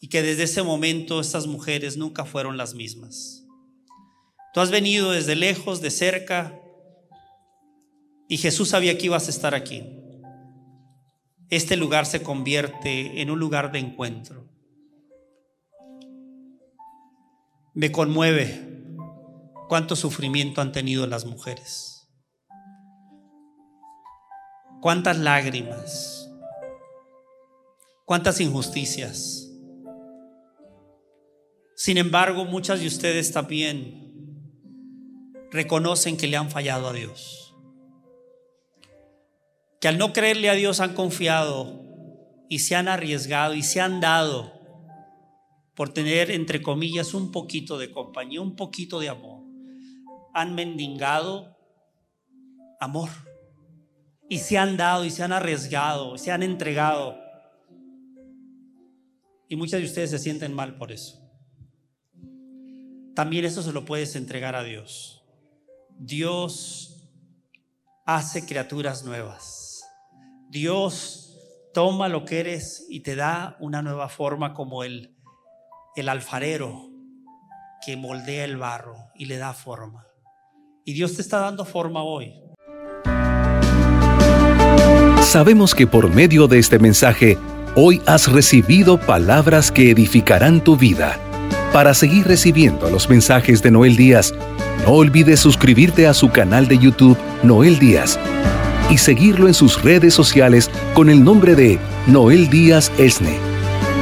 y que desde ese momento estas mujeres nunca fueron las mismas. Tú has venido desde lejos, de cerca, y Jesús sabía que ibas a estar aquí. Este lugar se convierte en un lugar de encuentro. Me conmueve cuánto sufrimiento han tenido las mujeres. Cuántas lágrimas. Cuántas injusticias. Sin embargo, muchas de ustedes también reconocen que le han fallado a Dios. Que al no creerle a Dios han confiado y se han arriesgado y se han dado por tener, entre comillas, un poquito de compañía, un poquito de amor. Han mendigado amor. Y se han dado y se han arriesgado, se han entregado. Y muchas de ustedes se sienten mal por eso. También eso se lo puedes entregar a Dios. Dios hace criaturas nuevas. Dios toma lo que eres y te da una nueva forma como Él el alfarero que moldea el barro y le da forma. Y Dios te está dando forma hoy. Sabemos que por medio de este mensaje, hoy has recibido palabras que edificarán tu vida. Para seguir recibiendo los mensajes de Noel Díaz, no olvides suscribirte a su canal de YouTube Noel Díaz y seguirlo en sus redes sociales con el nombre de Noel Díaz Esne.